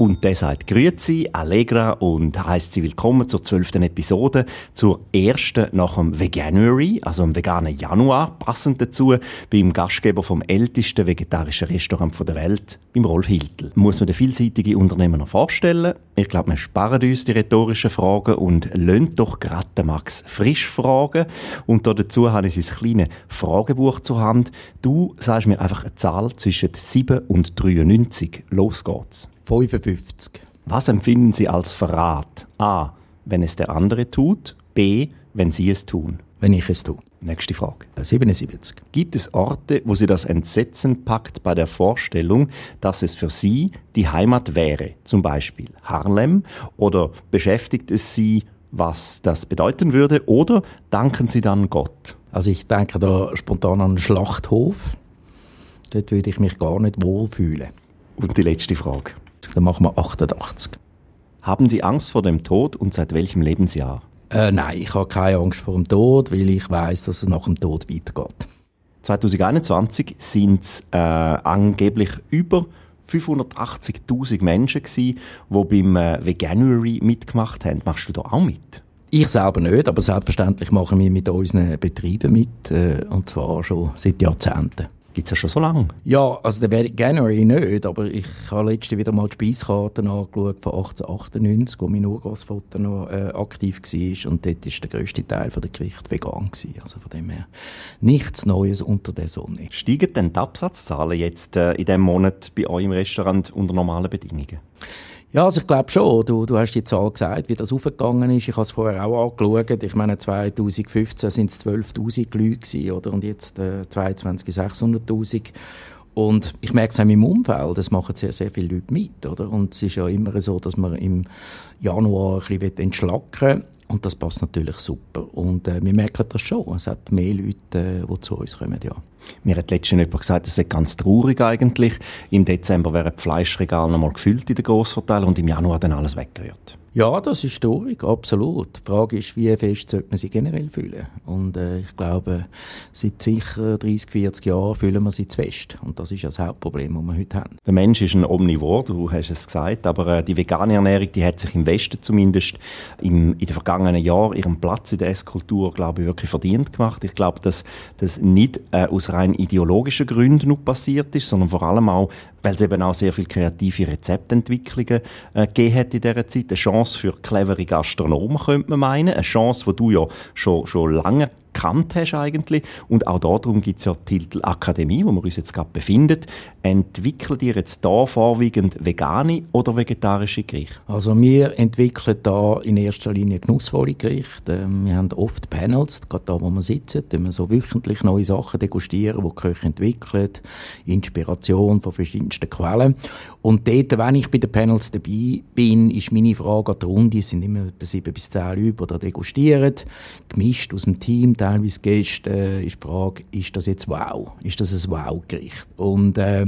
Und der sagt Grüezi, Allegra und heißt Sie willkommen zur zwölften Episode, zur ersten nach dem Veganuary, also dem veganen Januar, passend dazu beim Gastgeber vom ältesten vegetarischen Restaurant der Welt, beim Rolf Hiltl. Muss man den vielseitigen Unternehmer noch vorstellen? Ich glaube, wir sparen uns die rhetorischen Fragen und lönt doch gerade Max frisch fragen. Und dazu habe ich sein kleines Fragebuch zur Hand. Du sagst mir einfach eine Zahl zwischen 7 und 93. Los geht's. 55. Was empfinden Sie als Verrat? A. Wenn es der andere tut. B. Wenn Sie es tun. Wenn ich es tue. Nächste Frage. 77. Gibt es Orte, wo Sie das Entsetzen packt bei der Vorstellung, dass es für Sie die Heimat wäre? Zum Beispiel Harlem? Oder beschäftigt es Sie, was das bedeuten würde? Oder danken Sie dann Gott? Also ich denke da spontan an einen Schlachthof. Dort würde ich mich gar nicht wohlfühlen. Und die letzte Frage. Dann machen wir 88. Haben Sie Angst vor dem Tod und seit welchem Lebensjahr? Äh, nein, ich habe keine Angst vor dem Tod, weil ich weiß, dass es nach dem Tod weitergeht. 2021 sind es äh, angeblich über 580.000 Menschen gewesen, die beim äh, Veganuary mitgemacht haben. Machst du da auch mit? Ich selber nicht, aber selbstverständlich machen wir mit unseren Betrieben mit, äh, und zwar schon seit Jahrzehnten. Gibt es ja schon so lange? Ja, also der January nicht, aber ich habe letzte wieder mal die Speiskarten angeschaut von 1898, wo mein Urgroßvater noch äh, aktiv war und dort war der grösste Teil der Gericht vegan gewesen. Also von dem her nichts Neues unter der Sonne. Steigen denn die Absatzzahlen jetzt äh, in diesem Monat bei euch im Restaurant unter normalen Bedingungen? Ja, also ich glaube schon. Du, du hast die Zahl gesagt, wie das aufgegangen ist. Ich habe es vorher auch angeschaut. Ich meine, 2015 sind es 12'000 Leute gewesen, oder? Und jetzt äh, 22 600'000. Und ich merke es auch in meinem Umfeld, es machen sehr, sehr viele Leute mit, oder? Und es ist ja immer so, dass man im Januar ein bisschen entschlacken und das passt natürlich super. Und äh, wir merken das schon. Es hat mehr Leute, äh, die zu uns kommen, ja. Mir hat letztens jemand gesagt, es sei ganz traurig eigentlich. Im Dezember wären die Fleischregale nochmal gefüllt in den Grossverteiler und im Januar dann alles weggerührt. Ja, das ist traurig, absolut. Die Frage ist, wie fest sollte man sich generell fühlen? Und äh, ich glaube, seit sicher 30, 40 Jahren fühlen wir sie zu fest. Und das ist ja das Hauptproblem, das wir heute haben. Der Mensch ist ein Omnivor, du hast es gesagt, aber äh, die vegane Ernährung, die hat sich im Westen zumindest im, in den vergangenen Jahren ihren Platz in der Esskultur, glaube ich, wirklich verdient gemacht. Ich glaube, dass das nicht äh, aus rein ideologischen Gründen nur passiert ist, sondern vor allem auch, weil es eben auch sehr viel kreative Rezeptentwicklungen äh, gegeben hat in dieser Zeit. Eine Chance für clevere Gastronomen, könnte man meinen. Eine Chance, die du ja schon, schon lange gekannt hast eigentlich. Und auch darum gibt es ja die Titel Akademie, wo wir uns jetzt gerade befinden. Entwickelt ihr jetzt da vorwiegend vegane oder vegetarische Gerichte? Also wir entwickeln da in erster Linie genussvolle Gerichte. Ähm, wir haben oft Panels, gerade da, wo wir sitzen, wo wir so wöchentlich neue Sachen degustieren, die die Köche entwickeln, Inspiration von verschiedensten Quellen. Und dort, wenn ich bei den Panels dabei bin, ist meine Frage an die Runde, es sind immer etwa sieben bis zehn Leute, die da degustieren, gemischt aus dem Team, teilweise Gäste, äh, ist die Frage, ist das jetzt wow? Ist das ein Wow-Gericht? Und äh,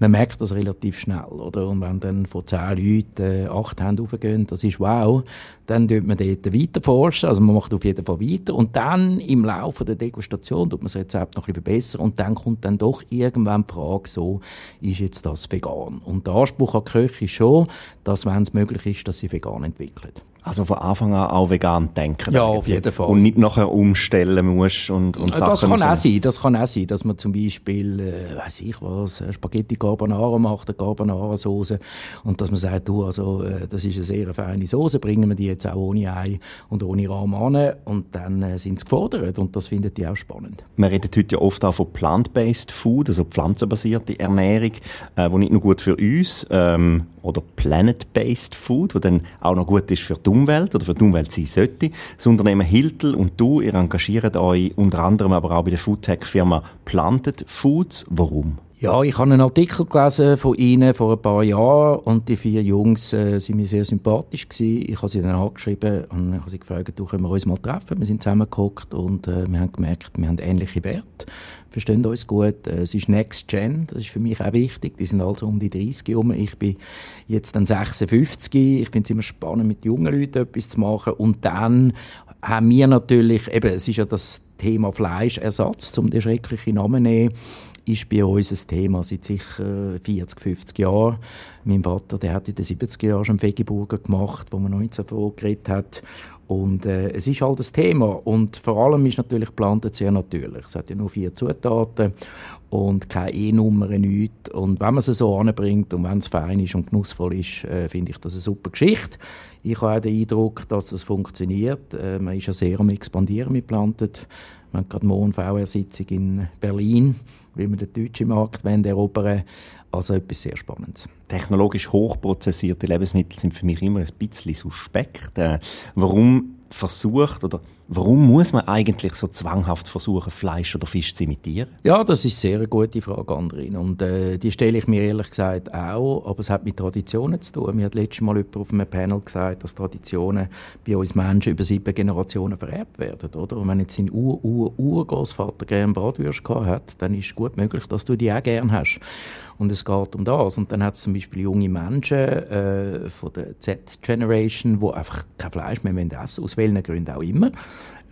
man merkt das relativ schnell, oder? Und wenn dann von zehn Leuten äh, acht Hände aufgehen, das ist wow, dann tut man dort weiter forschen, also man macht auf jeden Fall weiter und dann im Laufe der Degustation tut man das Rezept noch ein verbessern und dann kommt dann doch irgendwann die Frage so, ist jetzt das vegan? Und der Anspruch an die Köche ist schon, dass wenn es möglich ist, dass sie vegan entwickeln. Also von Anfang an auch vegan denken. Ja, auf jeden Fall. Und nicht nachher umstellen muss und, und das Sachen kann auch sein, das kann auch sein, dass man zum Beispiel, äh, weiß ich was, äh, Spaghetti Carbonara macht, eine Carbonara Soße und dass man sagt, du, also äh, das ist eine sehr feine Soße, bringen wir die jetzt auch ohne Ei und ohne Rahm an und dann äh, sind sie gefordert und das findet die auch spannend. Wir reden heute ja oft auch von plant-based Food, also pflanzenbasierte Ernährung, äh, wo nicht nur gut für uns ähm, oder planet-based Food, wo dann auch noch gut ist für die Umwelt oder für die Umwelt sein sollte. Das Unternehmen Hiltl und du, ihr engagiert euch unter anderem aber auch bei der Foodtech-Firma Planted Foods. Warum? Ja, ich habe einen Artikel gelesen von Ihnen vor ein paar Jahren und die vier Jungs äh, sind mir sehr sympathisch gewesen. Ich habe sie dann angeschrieben und habe sie gefragt, du können wir uns mal treffen. Wir sind zusammengeguckt und äh, wir haben gemerkt, wir haben ähnliche Werte, verstehen uns gut. Äh, es ist Next Gen, das ist für mich auch wichtig. Die sind also um die 30 herum. Ich bin jetzt dann 56. Ich finde es immer spannend, mit jungen Leuten etwas zu machen und dann haben wir natürlich, eben, es ist ja das Thema Fleischersatz, um den schrecklichen Namen zu nehmen ist bei uns ein Thema seit sicher 40, 50 Jahren. Mein Vater, der hat in den 70er Jahren schon Vegeburger gemacht, wo man noch nicht so viel geredet hat. Und äh, es ist halt das Thema. Und vor allem ist natürlich geplant sehr natürlich. Es hat ja nur vier Zutaten und keine E-Nummer, nichts. Und wenn man es so anbringt und wenn es fein ist und genussvoll ist, äh, finde ich das eine super Geschichte. Ich habe auch den Eindruck, dass das funktioniert. Äh, man ist ja sehr am Expandieren mit Plantet. Wir haben gerade morgen VR-Sitzung in Berlin, wie wir den deutschen Markt erobern Also etwas sehr Spannendes. Technologisch hochprozessierte Lebensmittel sind für mich immer ein bisschen suspekt. Äh, warum versucht oder warum muss man eigentlich so zwanghaft versuchen, Fleisch oder Fisch zu imitieren? Ja, das ist sehr eine gute Frage, Andrin. Und äh, die stelle ich mir ehrlich gesagt auch, aber es hat mit Traditionen zu tun. Mir hat letztes Mal jemand auf einem Panel gesagt, dass Traditionen bei uns Menschen über sieben Generationen vererbt werden, oder? Und wenn jetzt sein Ur-Ur-Urgroßvater gerne Bratwürste gehabt hat, dann ist es gut möglich, dass du die auch gerne hast. Und es geht um das. Und dann hat es zum Beispiel junge Menschen äh, von der Z-Generation, die einfach kein Fleisch mehr essen aus welchen Gründen auch immer.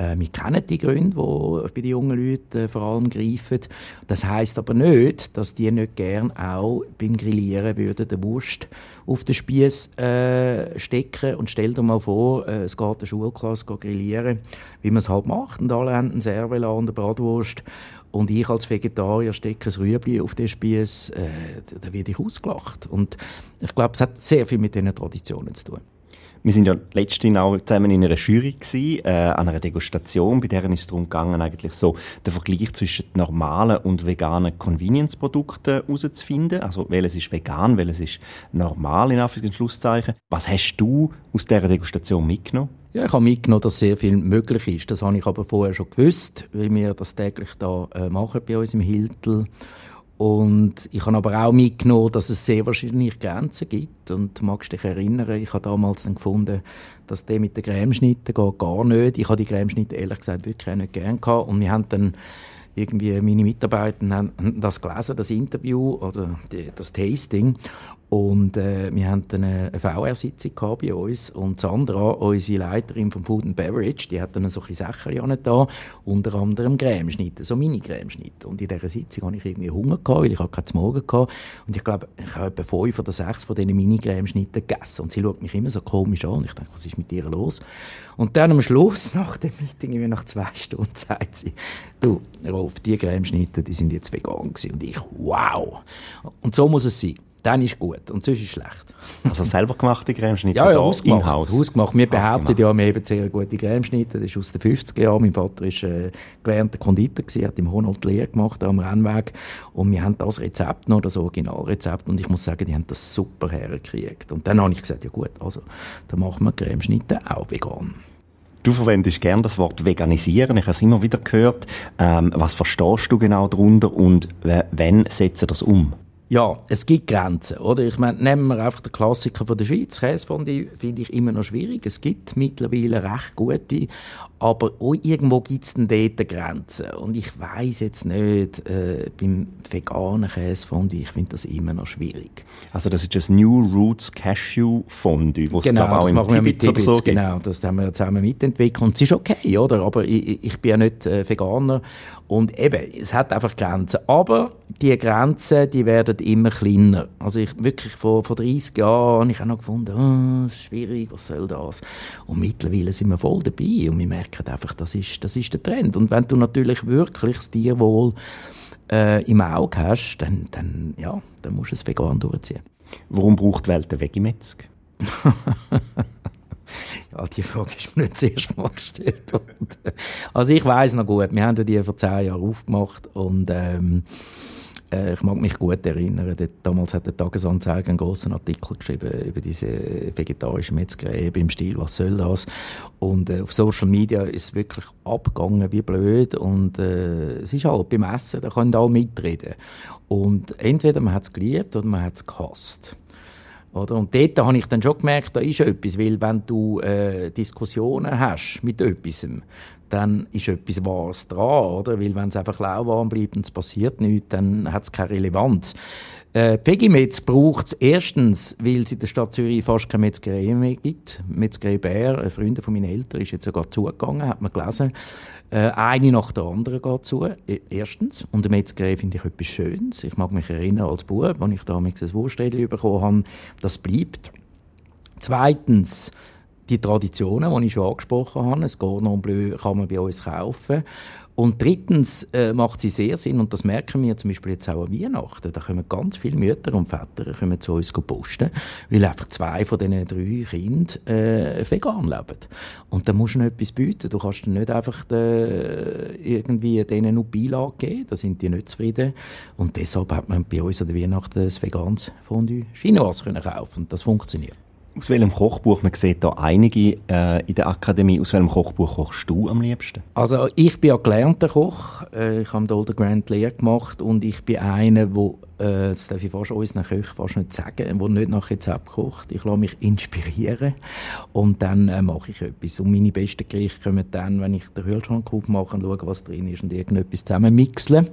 Äh, wir kennen die Gründe, die bei den jungen Leuten äh, vor allem greifen. Das heißt aber nicht, dass die nicht gern auch beim Grillieren würden den Wurst auf den Spieß äh, stecken und stell dir mal vor, äh, es geht eine Schulklasse grillieren, wie man es halt macht und alle haben einen Servela und eine Bratwurst und ich als Vegetarier stecke ein Rüebli auf den Spieß, äh, da werde ich ausgelacht. Und ich glaube, es hat sehr viel mit diesen Traditionen zu tun. Wir sind ja letztens auch zusammen in einer Jury gewesen, äh, an einer Degustation, bei der ist es darum gegangen, eigentlich so den Vergleich zwischen normalen und veganen Convenience-Produkten herauszufinden. Also, welches ist vegan, welches ist normal, in Anführungs- und Schlusszeichen. Was hast du aus dieser Degustation mitgenommen? Ja, ich habe mitgenommen, dass sehr viel möglich ist. Das habe ich aber vorher schon gewusst, wie wir das täglich da äh, machen bei uns im Hiltel. Und ich habe aber auch mitgenommen, dass es sehr wahrscheinlich Grenzen gibt. Und du magst dich erinnern, ich habe damals dann gefunden, dass der mit den Cremeschnitten geht gar nicht. Ich habe die Cremeschnitte ehrlich gesagt wirklich auch nicht gern gehabt. Und wir haben dann irgendwie meine Mitarbeiter haben das gelesen, das Interview oder das Tasting und äh, wir hatten eine VR-Sitzung bei uns und Sandra, unsere Leiterin vom Food and Beverage, die hat dann so ein Sachen da, unter anderem Cremeschnitte, so Mini-Cremeschnitte. Und in dieser Sitzung hatte ich irgendwie Hunger, gehabt, weil ich keinen Morgen hatte. Und ich glaube, ich habe etwa fünf oder sechs von diesen Mini-Cremeschnitten gegessen. Und sie schaut mich immer so komisch an und ich denke, was ist mit ihr los? Und dann am Schluss, nach dem Meeting, nach zwei Stunden, sagt sie, du, Rolf, die Cremeschnitte, die sind jetzt vegan gewesen. Und ich, wow! Und so muss es sein dann ist gut und sonst ist schlecht. Also selber gemachte Cremeschnitte ja, ja, hausgemacht, hausgemacht. Wir behaupten ja, wir haben sehr gute Cremeschnitte. Das ist aus den 50er Jahren. Mein Vater ist äh, gelernter Konditor gewesen, hat im Honolulu Lehre gemacht am Rennweg und wir haben das Rezept noch, das Originalrezept und ich muss sagen, die haben das super hergekriegt. Und dann habe ich gesagt, ja gut, also dann machen wir Cremeschnitte auch vegan. Du verwendest gern das Wort veganisieren. Ich habe es immer wieder gehört. Ähm, was verstehst du genau darunter und wann setzt das um? Ja, es gibt Grenzen, oder? Ich meine, nehmen wir einfach den Klassiker von der Schweiz. Käsefondue finde ich immer noch schwierig. Es gibt mittlerweile recht gute, aber auch irgendwo gibt es dann dort Grenzen. Und ich weiß jetzt nicht, äh, beim veganen Käsefondue, ich finde das immer noch schwierig. Also das ist das New Roots Cashew Fondue, was genau, auch das machen wir mit Tibits, so genau, das haben wir zusammen mitentwickelt und es ist okay, oder? Aber ich, ich bin ja nicht äh, Veganer und eben, es hat einfach Grenzen. Aber die Grenzen, die werden immer kleiner. Also ich wirklich vor, vor 30 Jahren habe ich auch noch gefunden, oh, schwierig, was soll das? Und mittlerweile sind wir voll dabei und wir merken einfach, das ist, das ist der Trend. Und wenn du natürlich wirklich das Tierwohl äh, im Auge hast, dann, dann, ja, dann musst du es vegan durchziehen. Warum braucht die Welt eine Vegimetzg? Ja, die Frage ist mir nicht zuerst mal gestellt worden. Also ich weiß noch gut, wir haben die vor zehn Jahren aufgemacht und ähm, Äh, ich mag mich gut erinnern, damals hat der Tagesanzeiger einen großen Artikel geschrieben über diese vegetarische Metzgerei im Stil, was soll das? Und äh, auf Social Media ist es wirklich abgegangen wie blöd und äh, es ist halt beim Essen, da können alle mitreden. Und entweder man hat es geliebt oder man hat es gehasst. Oder? Und dort habe ich dann schon gemerkt, da ist etwas, weil wenn du äh, Diskussionen hast mit etwas, dann ist etwas Wahres dran, oder? Weil wenn es einfach lauwarm bleibt und es passiert nichts, dann hat es keine Relevanz. Äh, Pegimetz braucht es erstens, weil es in der Stadt Zürich fast keine Metzgerei mehr gibt. Metzgerei Bär, ein Freund von meinen Eltern, ist jetzt sogar zugegangen, hat man gelesen. Äh, eine nach der anderen geht zu, e, erstens. Und eine Metzgerei finde ich etwas Schönes. Ich mag mich erinnern als Bub, als ich damals ein Wursträdchen bekommen habe, das bleibt. Zweitens, die Traditionen, die ich schon angesprochen habe. Das Cordon Bleu kann man bei uns kaufen. Und drittens äh, macht sie sehr Sinn, und das merken wir zum Beispiel jetzt auch an Weihnachten, da kommen ganz viele Mütter und Väter kommen zu uns posten, weil einfach zwei von diesen drei Kindern äh, vegan leben. Und da musst du noch etwas bieten. Du kannst nicht einfach äh, irgendwie denen nur Beilage geben, da sind die nicht zufrieden. Und deshalb hat man bei uns an Weihnachten ein veganes Fondue Chinoise können und das funktioniert. Aus welchem Kochbuch, man sieht da einige äh, in der Akademie, aus welchem Kochbuch kochst du am liebsten? Also ich bin ja gelernter Koch, äh, ich habe den Older Grant Lehre gemacht und ich bin einer, der äh, das darf ich fast unseren Köchen fast nicht sagen, der nicht nach Rezept kocht. Ich lasse mich inspirieren und dann äh, mache ich etwas. Und meine besten Gerichte kommen dann, wenn ich den Kühlschrank aufmache und schaue, was drin ist und irgendetwas zusammen mixle,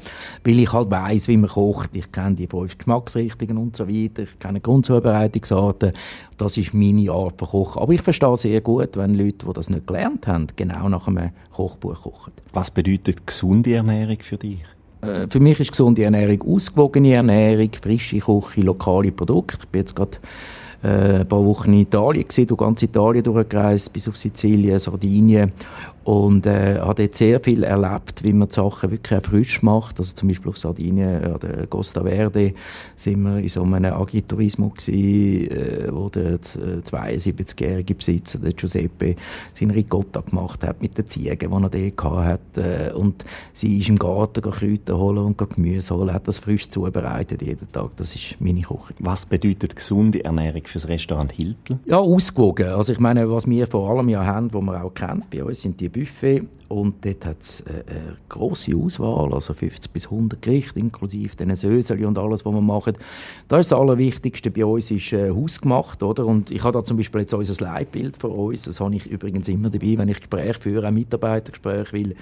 weil ich halt weiss, wie man kocht. Ich kenne die fünf Geschmacksrichtungen und so weiter. Ich kenne Grundzubereitungsarten. Das ist meine Art von Kochen. Aber ich verstehe sehr gut, wenn Leute, die das nicht gelernt haben, genau nach einem Kochbuch kochen. Was bedeutet gesunde Ernährung für dich? Äh, für mich ist gesunde Ernährung ausgewogene Ernährung, frische Küche, lokale Produkte. Ich bin jetzt gerade äh, ein paar Wochen in Italien gesehen, durch ganz Italien durchgereist, bis auf Sizilien, Sardinien und äh, habe dort sehr viel erlebt, wie man die Sachen wirklich frisch macht. Also zum Beispiel auf Sardinien, äh, der Costa Verde, sind wir in so einem Agritourismo gewesen, äh, wo der 72-jährige äh, Besitzer, der Giuseppe, seinen Ricotta gemacht hat mit den Ziegen, die er dort hat. Äh, und sie ist im Garten Kräuter holen und Gemüse holen, hat das frisch zubereitet jeden Tag. Das ist meine Küche. Was bedeutet gesunde Ernährung fürs Restaurant Hilton? Ja, ausgewogen. Also ich meine, was wir vor allem ja haben, was man auch kennt bei uns, sind die Buffet und dort hat es eine, äh, eine grosse Auswahl, also 50 bis 100 Gerichte, inklusive den Söseli und alles, was wir machen. Da ist das Allerwichtigste bei uns ist äh, hausgemacht, oder? Und ich habe da zum Beispiel jetzt unser Leitbild von uns, das habe ich übrigens immer dabei, wenn ich Gespräche führe, auch Mitarbeitergespräche, weil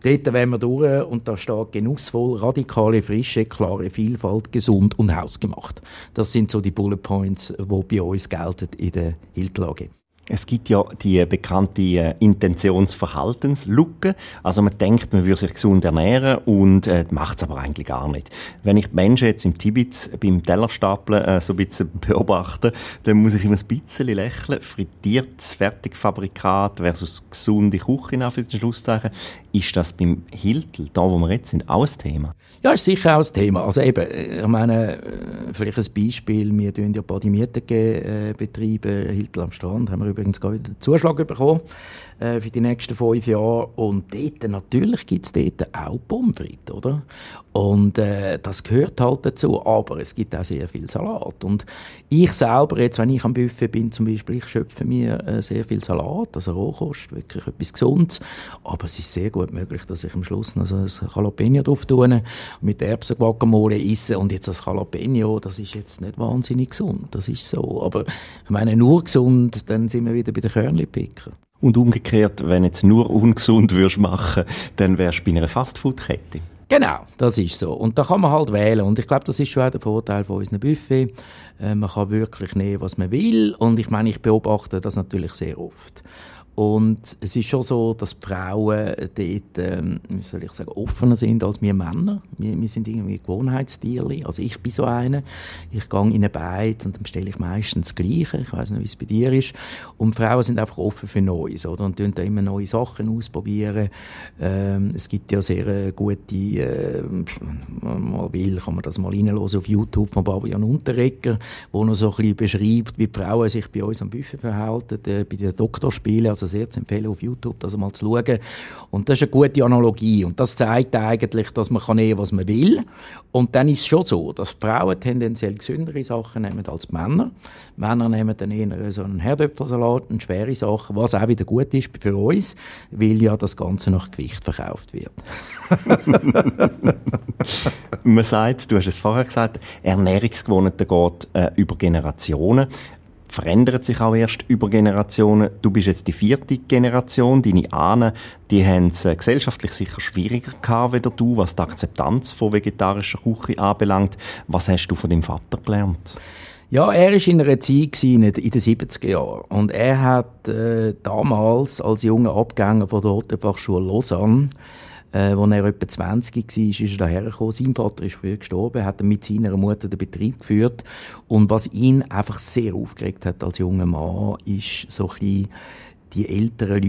Dort wollen wir durch und da steht genussvoll, radikale Frische, klare Vielfalt, gesund und hausgemacht. Das sind so die Bullet Points, die bei uns gelten in der Hildlage. Es gibt ja die bekannte äh, Intentionsverhaltenslücke. Also man denkt, man würde sich gesund ernähren und äh, macht es aber eigentlich gar nicht. Wenn ich die Menschen jetzt im Tibet beim Tellerstapeln äh, so ein bisschen beobachte, dann muss ich immer ein bisschen lächeln. Frittiertes Fertigfabrikat versus gesunde Küche, den Schlusszeichen. Ist das beim Hiltl, da wo wir jetzt sind, auch ein Thema? Ja, ist sicher auch ein Thema. Also eben, ich meine, äh, vielleicht ein Beispiel, wir tun ja Badimittenbetriebe, betreiben, Hiltl am Strand, haben wir übrigens gerade wieder einen Zuschlag bekommen äh, für die nächsten fünf Jahre. Und dort, natürlich gibt es dort auch Pommes oder? Und äh, das gehört halt dazu. Aber es gibt auch sehr viel Salat. Und ich selber, jetzt, wenn ich am Buffet bin zum Beispiel, ich schöpfe mir äh, sehr viel Salat, also Rohkost, wirklich etwas Gesundes. Aber es ist sehr gut möglich, dass ich am Schluss noch so ein Jalapeno drauf tue, mit Erbsen Guacamole esse. Und jetzt das Jalapeno, das ist jetzt nicht wahnsinnig gesund. Das ist so. Aber ich meine, nur gesund, dann sind wir wieder bei den Körnli-Picker. Und umgekehrt, wenn jetzt nur ungesund würdest machen, dann wärst du bei einer Fastfood-Kette. Genau, das ist so. Und da kann man halt wählen. Und ich glaube, das ist schon auch der Vorteil von unserem Buffet. Äh, man kann wirklich nehmen, was man will. Und ich meine, ich beobachte das natürlich sehr oft. Und es ist schon so, dass die Frauen dort, ähm, wie soll ich sagen, offener sind als wir Männer. Wir, wir sind irgendwie Gewohnheitstiere. Also ich bin so einer. Ich gehe in eine Beiz und dann bestelle ich meistens das Gleiche. Ich weiß nicht, wie es bei dir ist. Und Frauen sind einfach offen für Neues, oder? Und tun da immer neue Sachen ausprobieren. Ähm, es gibt ja sehr äh, gute, äh, mal will, kann man das mal reinhören auf YouTube von Fabian Unterrecker, wo noch so ein bisschen beschreibt, wie die Frauen sich bei uns am Buffet verhalten, äh, bei den Doktorspielen. Also sehr zu empfehlen, auf YouTube das mal zu schauen. Und das ist eine gute Analogie. Und das zeigt eigentlich, dass man kann nehmen, was man will. Und dann ist es schon so, dass Frauen tendenziell gesündere Sachen nehmen als Männer. Männer nehmen dann eher so einen Herdöpfelsalat, eine schwere Sache, was auch wieder gut ist für uns, weil ja das Ganze nach Gewicht verkauft wird. man sagt, du hast es vorher gesagt, Ernährungsgewohnheiten geht äh, über Generationen verändert sich auch erst über Generationen. Du bist jetzt die vierte Generation, deine Ahnen, die haben es äh, gesellschaftlich sicher schwieriger gehabt wie du, was die Akzeptanz von vegetarischer Küche anbelangt. Was hast du von deinem Vater gelernt? Ja, er war in einer Zeit in den 70er Jahren. Und er hat äh, damals als junger Abgänger von der Hotelfachschule Lausanne äh, als er etwa 20 war, ist er dahergekommen. Sein Vater ist früh gestorben, hat mit seiner Mutter den Betrieb geführt. Und was ihn einfach sehr aufgeregt hat als junger Mann, ist so ein bisschen die älteren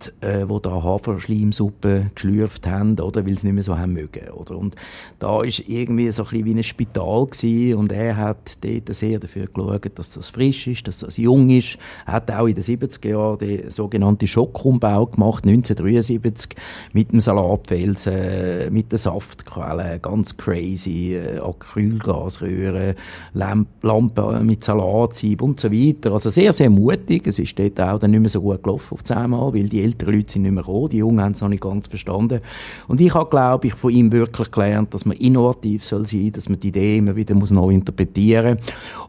Leute, äh, die da Haferschleimsuppe geschlürft haben, oder, weil sie nicht mehr so haben mögen, oder. Und da ist irgendwie so ein bisschen wie ein Spital gewesen, und er hat dort sehr dafür geschaut, dass das frisch ist, dass das jung ist. Er hat auch in den 70er Jahren den sogenannten Schockumbau gemacht, 1973, mit dem Salatfelsen, mit den Saftquellen, ganz crazy, äh, Acrylgasröhren, Lampen mit Salatsieb und so weiter. Also sehr, sehr mutig. Es ist dort auch dann nicht mehr so gut gelaufen auf einmal, weil die älteren Leute sind nicht mehr gekommen, die Jungen haben es noch nicht ganz verstanden. Und ich habe, glaube ich, von ihm wirklich gelernt, dass man innovativ soll sein, dass man die Idee immer wieder muss neu interpretieren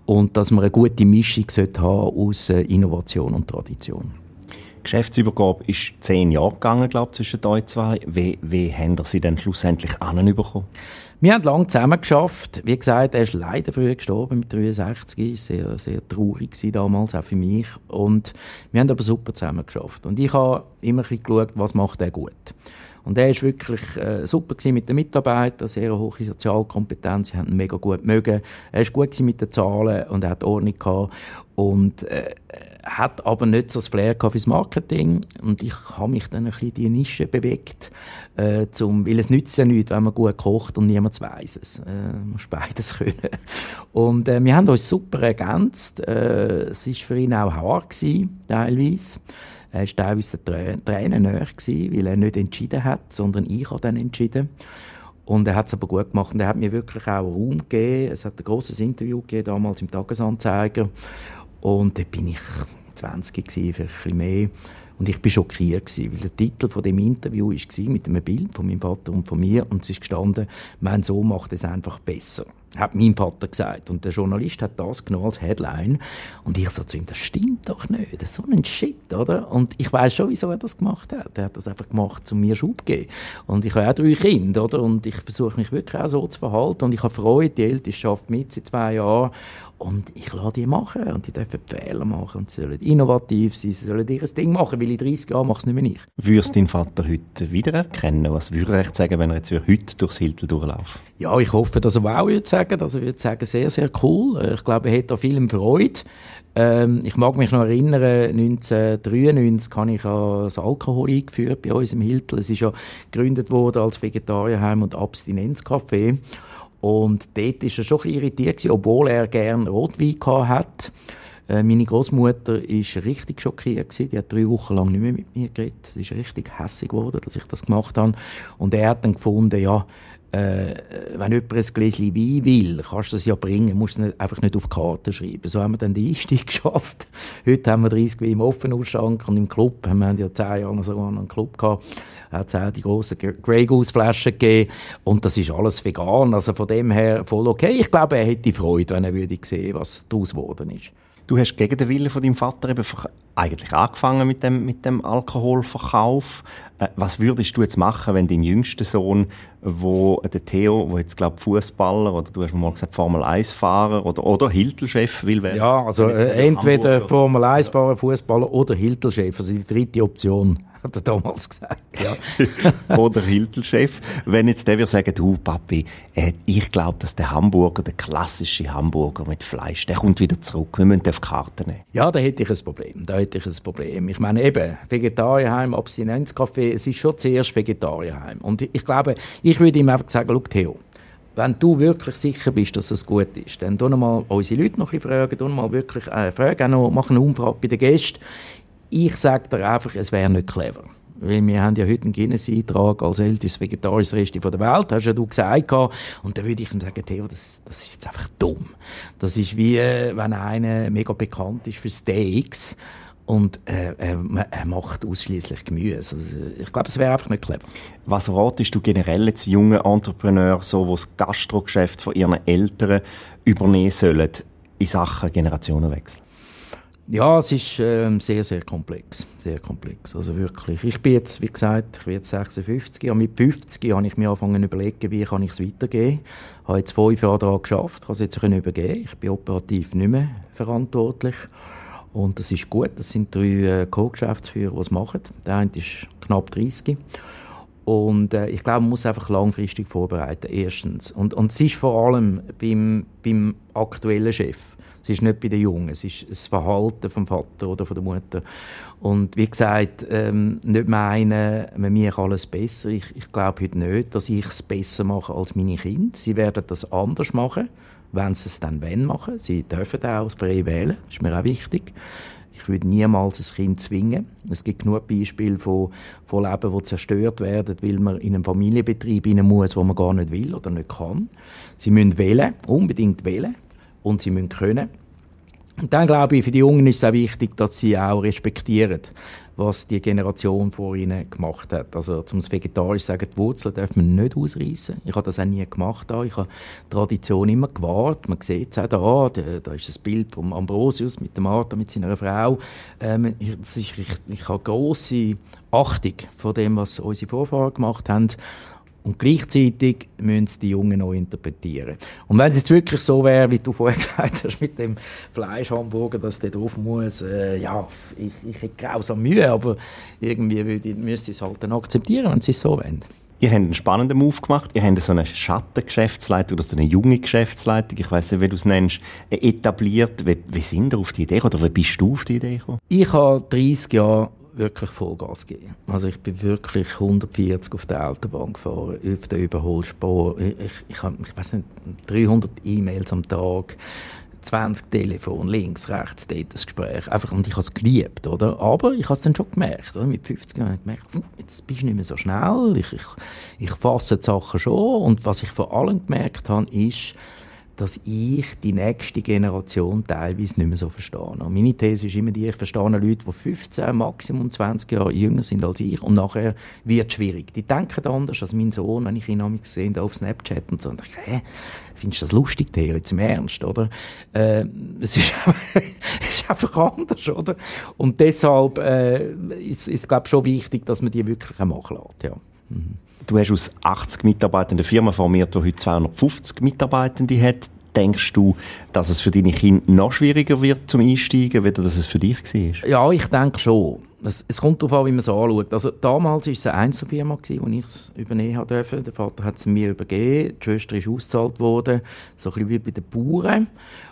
und dass man eine gute Mischung sollte haben aus äh, Innovation und Tradition. Geschäftsübergabe ist zehn Jahre gegangen, glaube ich, zwischen euch zwei. Wie, wie haben Sie denn schlussendlich anbekommen? Wir haben lange zusammen geschafft. Wie gesagt, er ist leider früh gestorben mit 63. Sehr, sehr traurig war damals, auch für mich. Und wir haben aber super zusammen geschafft. Und ich habe immer ein bisschen geschaut, was macht er gut. Und er ist wirklich äh, super mit den Mitarbeitern, sehr hohe Sozialkompetenz, sie haben ihn mega gut mögen. Er ist gut mit den Zahlen und er hat Ordnung gehabt und äh, hat aber nicht so das Flair fürs Marketing und ich habe mich dann ein bisschen in die Nische bewegt, äh, zum, weil es nützt ja nichts, wenn man gut kocht und niemand weiß es. Äh, muss beides können. Und äh, wir haben uns super ergänzt. Äh, es war für ihn auch hart gewesen, teilweise. Er war teilweise Tränen näher gewesen, weil er nicht entschieden hat, sondern ich habe dann entschieden. Und er hat es aber gut gemacht und er hat mir wirklich auch Raum gegeben. Es hat ein grosses Interview gegeben, damals im Tagesanzeiger. Und da bin ich 20 gewesen, vielleicht ein bisschen mehr. Und ich bin schockiert weil der Titel von dem Interview war mit einem Bild von meinem Vater und von mir und es ist gestanden, mein Sohn macht es einfach besser hat mein Vater gesagt. Und der Journalist hat das genommen als Headline. Und ich so zu ihm, das stimmt doch nicht. Das ist so ein Shit, oder? Und ich weiß schon, wieso er das gemacht hat. Er hat das einfach gemacht, um mir Schub zu geben. Und ich habe auch drei Kinder, oder? Und ich versuche mich wirklich auch so zu verhalten. Und ich habe Freude, die Älteste schafft mit seit zwei Jahren. Und ich lasse die machen. Und die dürfen Fehler machen. Und sie sollen innovativ sein. Sie sollen ihr Ding machen. Weil in 30 Jahren mache es nicht mehr ich. Würdest du deinen Vater heute wiedererkennen? Was würde er sagen, wenn er jetzt heute durchs Hiltel durchläuft? Ja, ich hoffe, dass er auch würde sagen. Also ich würde sagen, sehr, sehr cool. Äh, ich glaube, er hat da viel Freude. Ähm, ich mag mich noch erinnern, 1993 habe ich das Alkohol eingeführt bei uns im Hiltel. Es ist ja gegründet worden als Vegetarierheim und Abstinenzcafé. Und dort war er schon ein bisschen irritiert, obwohl er gerne Rotwein hatte. Äh, meine Großmutter war richtig schockiert Die hat drei Wochen lang nicht mehr mit mir geredet. Sie ist richtig hässlich geworden, dass ich das gemacht habe. Und er hat dann gefunden, ja, äh, wenn jemand ein Gläschen Wein will, kannst du das ja bringen, musst es einfach nicht auf die Karte schreiben. So haben wir dann den Einstieg geschafft. Heute haben wir 30 Wein im Offenausschank und im Club, wir haben ja zehn Jahre sogar einen Club gehabt, hat es auch die grossen Grey Goose Flaschen gegeben und das ist alles vegan, also von dem her voll okay. Ich glaube, er hätte Freude, wenn er würde sehen, was daraus geworden ist. Du hast gegen den Willen von deinem Vater eben eigentlich angefangen mit dem, mit dem Alkoholverkauf. Äh, was würdest du jetzt machen, wenn dein jüngster Sohn, wo der Theo, wo jetzt glaube Fußballer oder du hast mal gesagt Formel 1 Fahrer oder oder Hiltelchef will werden? Ja, also äh, entweder Formel 1 Fahrer, Fußballer oder Hiltelchef, also die dritte Option hat er damals gesagt. Ja. Oder Hiltelchef. Wenn jetzt der würde sagen, du Papi, äh, ich glaube, dass der Hamburger, der klassische Hamburger mit Fleisch, der kommt wieder zurück. Wir müssen den auf die Karte nehmen. Ja, da hätte ich ein Problem. Da hätte ich ein Problem. Ich meine eben, Vegetarierheim, Abstinenzcafé, es ist schon zuerst Vegetarierheim. Und ich glaube, ich würde ihm einfach sagen, schau Theo, wenn du wirklich sicher bist, dass es gut ist, dann tu mal unsere Leute noch ein bisschen fragen, tu mal wirklich, äh, fragen auch noch, mach eine Umfrage bei den Gästen ich sage dir einfach, es wäre nicht clever. Weil wir haben ja heute einen Guinness-Eintrag als ältestes vegetarisches Restaurant der Welt, hast ja du gesagt. Und da würde ich sagen, Theo, das, das ist jetzt einfach dumm. Das ist wie, äh, wenn einer mega bekannt ist für Steaks und äh, äh, er macht ausschließlich Gemüse. Also, ich glaube, es wäre einfach nicht clever. Was ratest du generell jetzt jungen Entrepreneuren, so, die das Gastrogeschäft von ihren Eltern übernehmen sollen in Sachen Generationenwechsel? Ja, es ist ähm, sehr, sehr komplex. Sehr komplex. Also wirklich. Ich bin jetzt, wie gesagt, ich bin jetzt 56. Und mit 50 habe ich mir angefangen zu überlegen, wie kann ich es weitergeben. Ich habe jetzt fünf Jahre daran geschafft, kann es jetzt übergeben. Ich bin operativ nicht mehr verantwortlich. Und das ist gut. Das sind drei äh, Co-Geschäftsführer, die es machen. Der eine ist knapp 30. Und äh, ich glaube, man muss einfach langfristig vorbereiten, erstens. Und, und es ist vor allem beim, beim aktuellen Chef. Es ist nicht bei den Jungen, es ist das Verhalten vom Vater oder von der Mutter. Und wie gesagt, ähm, nicht meinen, man macht alles besser. Ich, ich glaube heute nicht, dass ich es besser mache als meine Kinder. Sie werden das anders machen, wenn sie es dann wenn machen. Sie dürfen auch frei wählen, das ist mir auch wichtig. Ich würde niemals ein Kind zwingen. Es gibt genug Beispiele von, von Leben, die zerstört werden, weil man in einen Familienbetrieb rein muss, wo man gar nicht will oder nicht kann. Sie müssen wählen, unbedingt wählen und sie müssen können. Und dann glaube ich, für die Jungen ist es auch wichtig, dass sie auch respektieren, was die Generation vor ihnen gemacht hat. Also zum Vegetarisch sagen, die Wurzeln darf man nicht ausreißen. Ich habe das auch nie gemacht. Ich habe die Tradition immer gewahrt. Man sieht es auch da, da ist das Bild von Ambrosius mit der Martha, mit seiner Frau. Ähm, ich, ich, ich, ich habe grosse Achtung vor dem, was unsere Vorfahren gemacht haben. Und gleichzeitig müssen es die Jungen noch interpretieren. Und wenn es jetzt wirklich so wäre, wie du vorher gesagt hast, mit dem Fleischhamburger, dass der drauf muss, äh, ja, ich, ich hätte grausam Mühe, aber irgendwie würde, müsste ich es halt dann akzeptieren, wenn sie es so wollen. Ihr habt einen spannenden Move gemacht. Ihr habt so eine Schattengeschäftsleitung oder so eine junge Geschäftsleitung, ich weiß nicht, wie du es nennst, etabliert. Wie, wie sind ihr auf die Idee oder wie bist du auf die Idee gekommen? Ich habe 30 Jahre wirklich Vollgas geben. Also ich bin wirklich 140 auf der Autobahn gefahren, auf der Überholspur. Ich, ich, ich, ich weiß nicht, 300 E-Mails am Tag, 20 Telefon, links, rechts, dort das Gespräch. Einfach, und ich habe es geliebt, oder? Aber ich habe es dann schon gemerkt, oder? Mit 50 Jahren habe ich gemerkt, jetzt bist du nicht mehr so schnell, ich, ich, ich fasse die Sachen schon. Und was ich vor allem gemerkt habe, ist, dass ich die nächste Generation teilweise nicht mehr so verstehe. Und meine These ist immer die, ich verstehe Leute, die 15, Maximum 20 Jahre jünger sind als ich und nachher wird es schwierig. Die denken anders als mein Sohn, wenn ich ihn am sehe, auf Snapchat und so. Und ich, hä, findest du das lustig, Theo, jetzt im Ernst, oder? Äh, es, ist einfach, es ist einfach anders, oder? Und deshalb äh, ist es, glaube ich, schon wichtig, dass man die wirklich machen lässt, ja. Mhm. Du hast aus 80 Mitarbeitern eine Firma formiert, die heute 250 Mitarbeitende hat. Denkst du, dass es für deine Kinder noch schwieriger wird zum Einsteigen, wie das es für dich war? Ja, ich denke schon. Es, es kommt darauf an, wie man es anschaut. Also, damals war es eine Einzelfirma, gewesen, wo ich es übernehmen durfte. Der Vater hat es mir übergeben. Die Schwester ist ausgezahlt worden. So ein bisschen wie bei den Bauern.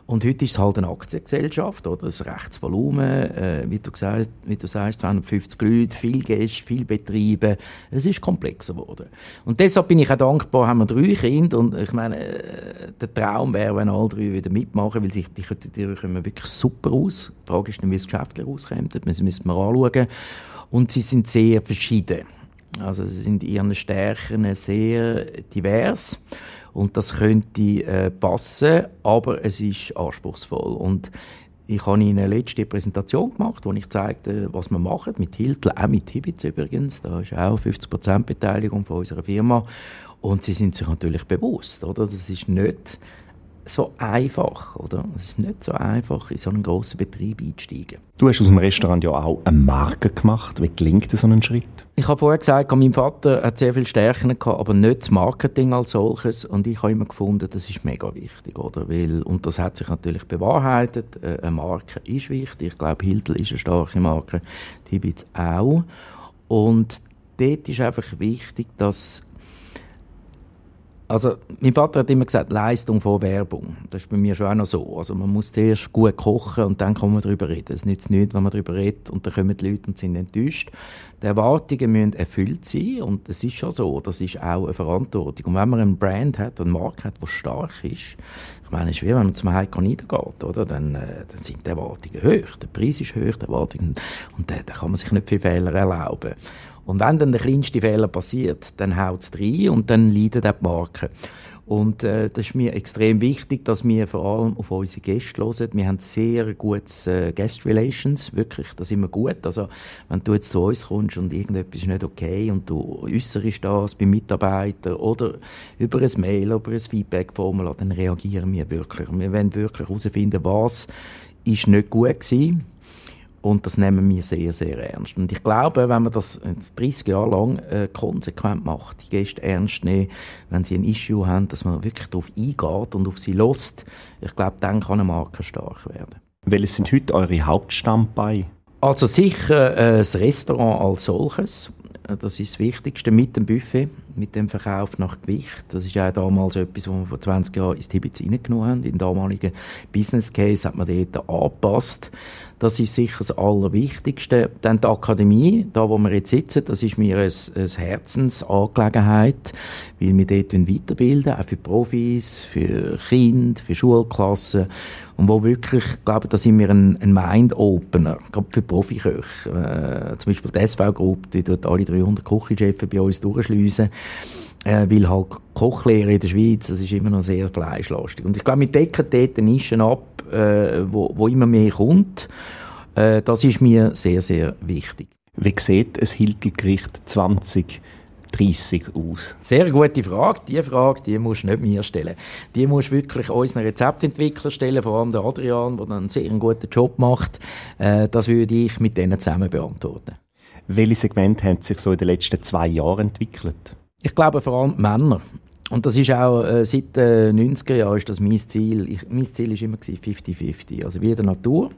Und heute ist es halt eine Aktiengesellschaft, oder? Das Rechtsvolumen, äh, wie, du gesagt, wie du sagst, 250 Leute, viel Gäste, viel Betriebe. Es ist komplexer geworden. Und deshalb bin ich auch dankbar, haben wir drei Kinder. Und ich meine, äh, der Traum wäre, wenn alle drei wieder mitmachen, weil sich, die, die, die kommen wirklich super aus. Die Frage ist, wie es geschäftlich auskommt. Das müssen wir anschauen. Und sie sind sehr verschieden. Also sie sind in ihren Stärken sehr divers und das könnte äh, passen, aber es ist anspruchsvoll. Und ich habe Ihnen eine letzte Präsentation gemacht, wo ich zeigte, was wir machen, mit Hiltl, auch mit Hibitz übrigens, da ist auch 50% Beteiligung von unserer Firma. Und sie sind sich natürlich bewusst, oder? Das ist nicht so einfach, oder? Es ist nicht so einfach, in so einen grossen Betrieb einzusteigen. Du hast aus dem Restaurant ja auch eine Marke gemacht. Wie gelingt so ein Schritt? Ich habe vorher gesagt, mein Vater hat sehr viele Stärken gehabt, aber nicht das Marketing als solches. Und ich habe immer gefunden, das ist mega wichtig, oder? Weil, und das hat sich natürlich bewahrheitet. Äh, eine Marke ist wichtig. Ich glaube, Hiltl ist eine starke Marke. Die Hibitz auch. Und dort ist einfach wichtig, dass Also, mein Vater hat immer gesagt, Leistung vor Werbung. Das ist bei mir schon auch noch so. Also, man muss zuerst gut kochen und dann kann man darüber reden. Es nützt nichts, wenn man darüber redet und dann kommen die Leute und sind enttäuscht. Die Erwartungen müssen erfüllt sein und es ist schon so. Das ist auch eine Verantwortung. Und wenn man einen Brand hat, einen Markt hat, der stark ist, ich meine, es ist wie wenn man zum Heiko niedergeht, oder? Dann, äh, dann sind die Erwartungen hoch. Der Preis ist hoch, die Erwartungen, und äh, da kann man sich nicht viele Fehler erlauben. Und wenn dann der kleinste Fehler passiert, dann haut es rein und dann leidet auch die Marke. Und äh, das ist mir extrem wichtig, dass wir vor allem auf unsere Gäste hören. Wir haben sehr gutes äh, Guest Relations, wirklich, das ist immer gut. Also wenn du jetzt zu uns kommst und irgendetwas ist nicht okay und du äußerst das beim Mitarbeiter oder über ein Mail, über ein Feedback-Formular, dann reagieren wir wirklich. Wir wollen wirklich herausfinden, was ist nicht gut gewesen und das nehmen wir sehr, sehr ernst. Und ich glaube, wenn man das 30 Jahre lang äh, konsequent macht, die Gäste ernst nehmen, wenn sie ein Issue haben, dass man wirklich darauf eingeht und auf sie lässt, ich glaube, dann kann eine Marke stark werden. Welches sind heute eure Hauptstammbeine? Also sicher äh, das Restaurant als solches. Das ist das Wichtigste mit dem Buffet, mit dem Verkauf nach Gewicht. Das ist auch damals etwas, was wir vor 20 Jahren ins Tibiz reingenommen haben. In damaligen Business Case hat man dort angepasst. Das ist sicher das Allerwichtigste. Dann die Akademie, da wo wir jetzt sitzen, das ist mir eine, eine Herzensangelegenheit, weil wir dort weiterbilden, auch für Profis, für Kinder, für Schulklassen. Und wo wirklich, ich glaube, da sind wir ein, ein Mind-Opener, gerade für Profiköche. Äh, zum Beispiel die SV-Gruppe, die dort alle 300 Küchenchefs bei uns durchschliessen äh, weil halt Kochlehre in der Schweiz, das ist immer noch sehr fleischlastig. Und ich glaube, wir decken dort Nischen ab, äh, wo, wo immer mehr kommt. Äh, das ist mir sehr, sehr wichtig. Wie sieht ein Hiltelgericht 2030 aus? Sehr gute Frage. Die Frage, die musst du nicht mir stellen. Die musst du wirklich unseren Rezeptentwickler stellen, vor allem der Adrian, der einen sehr guten Job macht. Äh, das würde ich mit denen zusammen beantworten. Welche Segmente haben sich so in den letzten zwei Jahren entwickelt? Ich glaube vor allem Männer. Und das ist auch äh, seit den äh, 90er Jahren ist das mein Ziel. Ich, mein Ziel ist immer 50-50. Also wie der Natur.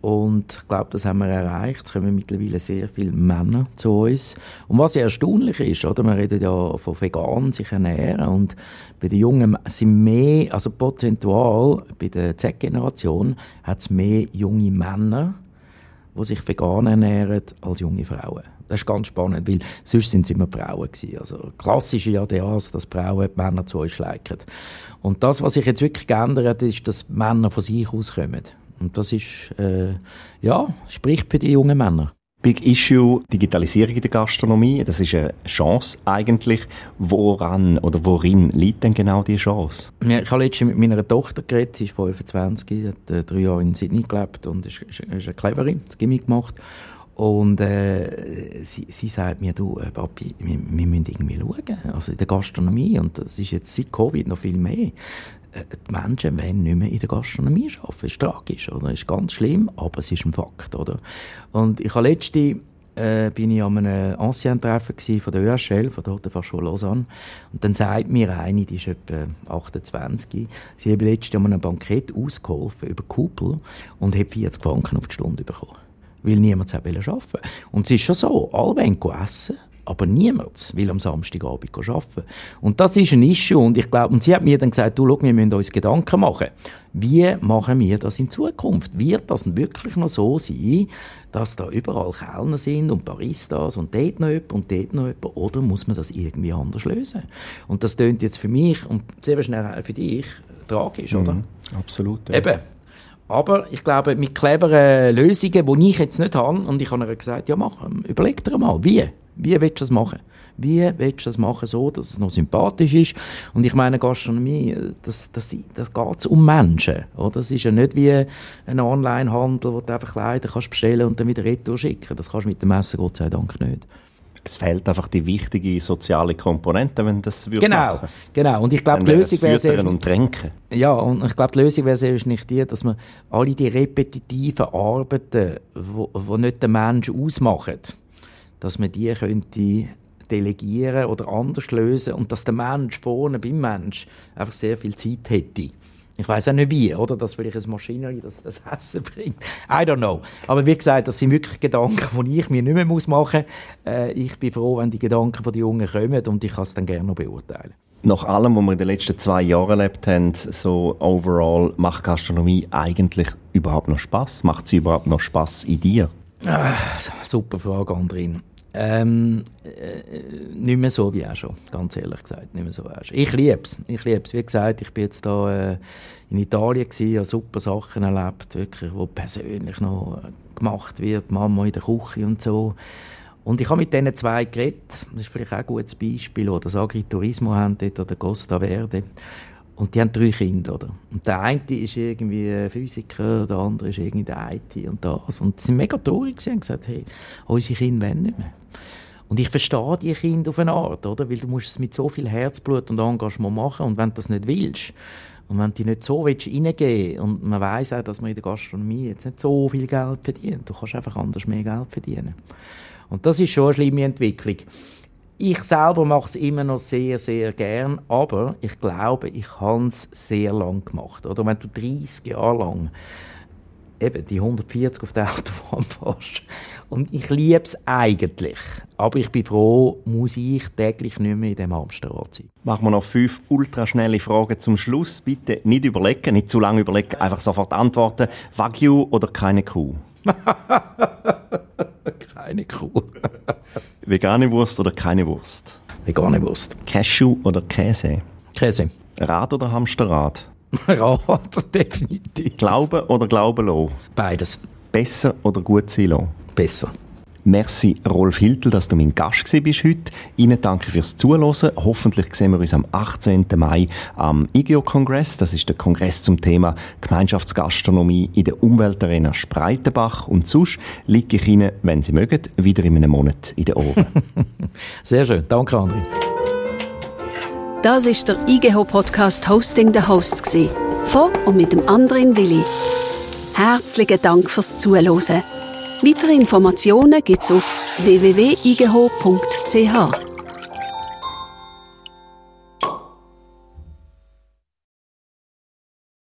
Und ich glaube, das haben wir erreicht. Es kommen mittlerweile sehr viele Männer zu uns. Und was ja erstaunlich ist, oder? Wir reden ja von vegan sich ernähren. Und bei den Jungen sind mehr, also prozentual, bei der Z-Generation hat es mehr junge Männer, die sich vegan ernähren, als junge Frauen. Das ist ganz spannend, weil sonst sind es immer Frauen gewesen. Also klassisch ist ja das, dass Frauen die Männer zu uns schleichen. Und das, was sich jetzt wirklich geändert hat, ist, dass Männer von sich aus kommen. Und das ist, äh, ja, spricht für die jungen Männer. Big Issue Digitalisierung in der Gastronomie, das ist eine Chance eigentlich. Woran oder worin liegt denn genau die Chance? Ich habe letztens mit meiner Tochter geredet, sie ist 25, hat äh, drei Jahre in Sydney gelebt und ist, ist, ist eine clevere, das Gimmick gemacht. Und äh, sie, sie sagt mir, du, äh, Papi, wir, wir müssen irgendwie schauen. Also in der Gastronomie, und das ist jetzt seit Covid noch viel mehr, äh, die Menschen wollen nicht mehr in der Gastronomie arbeiten. Ist tragisch, oder? Ist ganz schlimm, aber es ist ein Fakt, oder? Und ich habe letzte äh, bin ich an einem Ancien-Treffen von der ÖHL, von der Haute Fachschule Lausanne. Und dann sagt mir eine, die ist etwa 28, sie hat letztes Jahr an einem Bankett ausgeholfen über Kupel und hat 40 Franken auf die Stunde bekommen weil niemand arbeiten wollte. Und es ist schon so, alle wollen essen, aber niemand will am Samstagabend arbeiten. Und das ist ein Issue. Und ich glaube, und sie hat mir dann gesagt, du, schau, wir müssen uns Gedanken machen. Wie machen wir das in Zukunft? Wird das wirklich noch so sein, dass da überall Kellner sind und Baristas und dort noch jemand und dort noch jemand? Oder muss man das irgendwie anders lösen? Und das tönt jetzt für mich und sehr schnell für dich tragisch, oder? Mhm, absolut. Ja. Eben. Aber ich glaube, mit cleveren Lösungen, die ich jetzt nicht habe, und ich habe ihr gesagt, ja mach, überleg dir mal, wie? Wie willst du das machen? Wie willst du das machen, so, dass es noch sympathisch ist? Und ich meine, Gastronomie, das, das, das geht um Menschen, oder? Das ist ja nicht wie ein Onlinehandel, wo du einfach Kleider kannst bestellen und dann wieder retour schicken. Das kannst du mit dem Messer Gott sei Dank nicht es fehlt einfach die wichtige soziale Komponente, wenn das würde Genau, machen. genau. Und ich glaube, die Lösung wäre sehr und Tränken. Ja, und ich glaube, die Lösung wäre sehr nicht die, dass man alle die repetitiven Arbeiten, wo, wo nicht der Mensch ausmachen, dass man die könnte delegieren oder anders lösen und dass der Mensch vorne beim Mensch einfach sehr viel Zeit hätte. Ich weiß auch nicht wie, oder? Dass vielleicht ein Maschinerie das, das Essen bringt. I don't know. Aber wie gesagt, das sind wirklich Gedanken, die ich mir nicht mehr machen muss. Äh, ich bin froh, wenn die Gedanken von den Jungen kommen und ich kann es dann gerne noch beurteilen. nach allem, was wir in den letzten zwei Jahren erlebt haben, so overall, macht Gastronomie eigentlich überhaupt noch Spaß? Macht sie überhaupt noch Spaß in dir? Ah, super Frage, Andrin. Ähm, äh, nicht mehr so wie auch schon, ganz ehrlich gesagt, nicht mehr so wie auch schon. Ich liebe es, ich liebe es. Wie gesagt, ich bin jetzt da äh, in Italien gewesen, habe super Sachen erlebt, wirklich, wo persönlich noch gemacht wird, Mama in der Küche und so. Und ich habe mit diesen zwei geredet, das ist vielleicht auch ein gutes Beispiel, die das Agriturismo haben, dort oder Costa Verde. Und die haben drei Kinder, oder? Und der eine ist irgendwie Physiker, der andere ist irgendwie der IT und das. Und sie sind mega traurig und gesagt, hey, unsere Kinder wollen nicht mehr. Und ich verstehe die Kinder auf eine Art, oder? Weil du musst es mit so viel Herzblut und Engagement machen und wenn du das nicht willst, und wenn du nicht so willst, reingehen und man weiß auch, dass man in der Gastronomie jetzt nicht so viel Geld verdient, du kannst einfach anders mehr Geld verdienen. Und das ist schon eine schlimme Entwicklung. Ich selber mache es immer noch sehr, sehr gern, aber ich glaube, ich habe es sehr lang gemacht. Oder wenn du 30 Jahre lang eben die 140 auf der Autobahn fährst. Und ich liebe es eigentlich. Aber ich bin froh, muss ich täglich nicht mehr in dem Hamsterrad sein. Machen wir noch fünf ultraschnelle Fragen zum Schluss. Bitte nicht überlegen, nicht zu lange überlegen, einfach sofort antworten. Wagyu oder keine Kuh? keine Kuh. Vegane Wurst oder keine Wurst? Vegane Wurst. Cashew oder Käse? Käse. Rad oder Hamsterrad? Rad, definitiv. Glauben oder Glauben lassen? Beides. Besser oder gut sein lassen? Besser. Merci, Rolf Hiltel, dass du mein Gast bist heute. Ihnen danke fürs Zuhören. Hoffentlich sehen wir uns am 18. Mai am IGEO-Kongress. Das ist der Kongress zum Thema Gemeinschaftsgastronomie in der Umweltarena Spreitenbach. Und sonst liege ich Ihnen, wenn Sie mögen, wieder in einem Monat in den Ohren. Sehr schön. Danke, André. Das ist der IGEHO-Podcast Hosting the Hosts. Von und mit dem anderen Willi. Herzlichen Dank fürs Zuhören. Weitere Informationen gibt's auf www.igeho.ch.